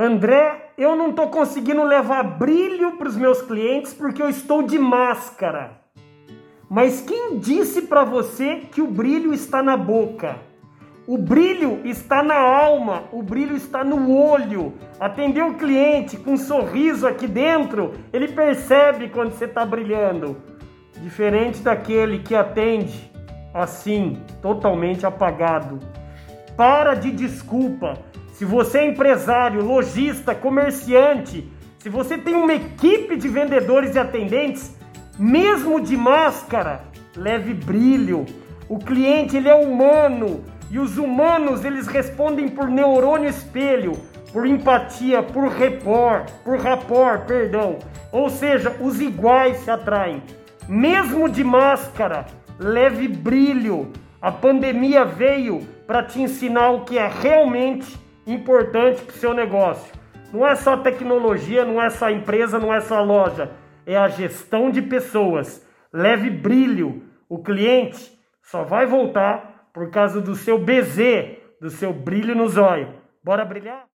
André, eu não estou conseguindo levar brilho para os meus clientes porque eu estou de máscara. Mas quem disse para você que o brilho está na boca? O brilho está na alma, o brilho está no olho. Atender o cliente com um sorriso aqui dentro, ele percebe quando você está brilhando. Diferente daquele que atende assim, totalmente apagado. Para de desculpa. Se você é empresário, lojista, comerciante, se você tem uma equipe de vendedores e atendentes, mesmo de máscara, leve brilho. O cliente ele é humano e os humanos eles respondem por neurônio espelho, por empatia, por repor, por rapport, perdão. Ou seja, os iguais se atraem. Mesmo de máscara, leve brilho. A pandemia veio para te ensinar o que é realmente importante para o seu negócio. Não é só tecnologia, não é só empresa, não é só loja. É a gestão de pessoas. Leve brilho. O cliente só vai voltar por causa do seu BZ, do seu brilho nos olhos. Bora brilhar?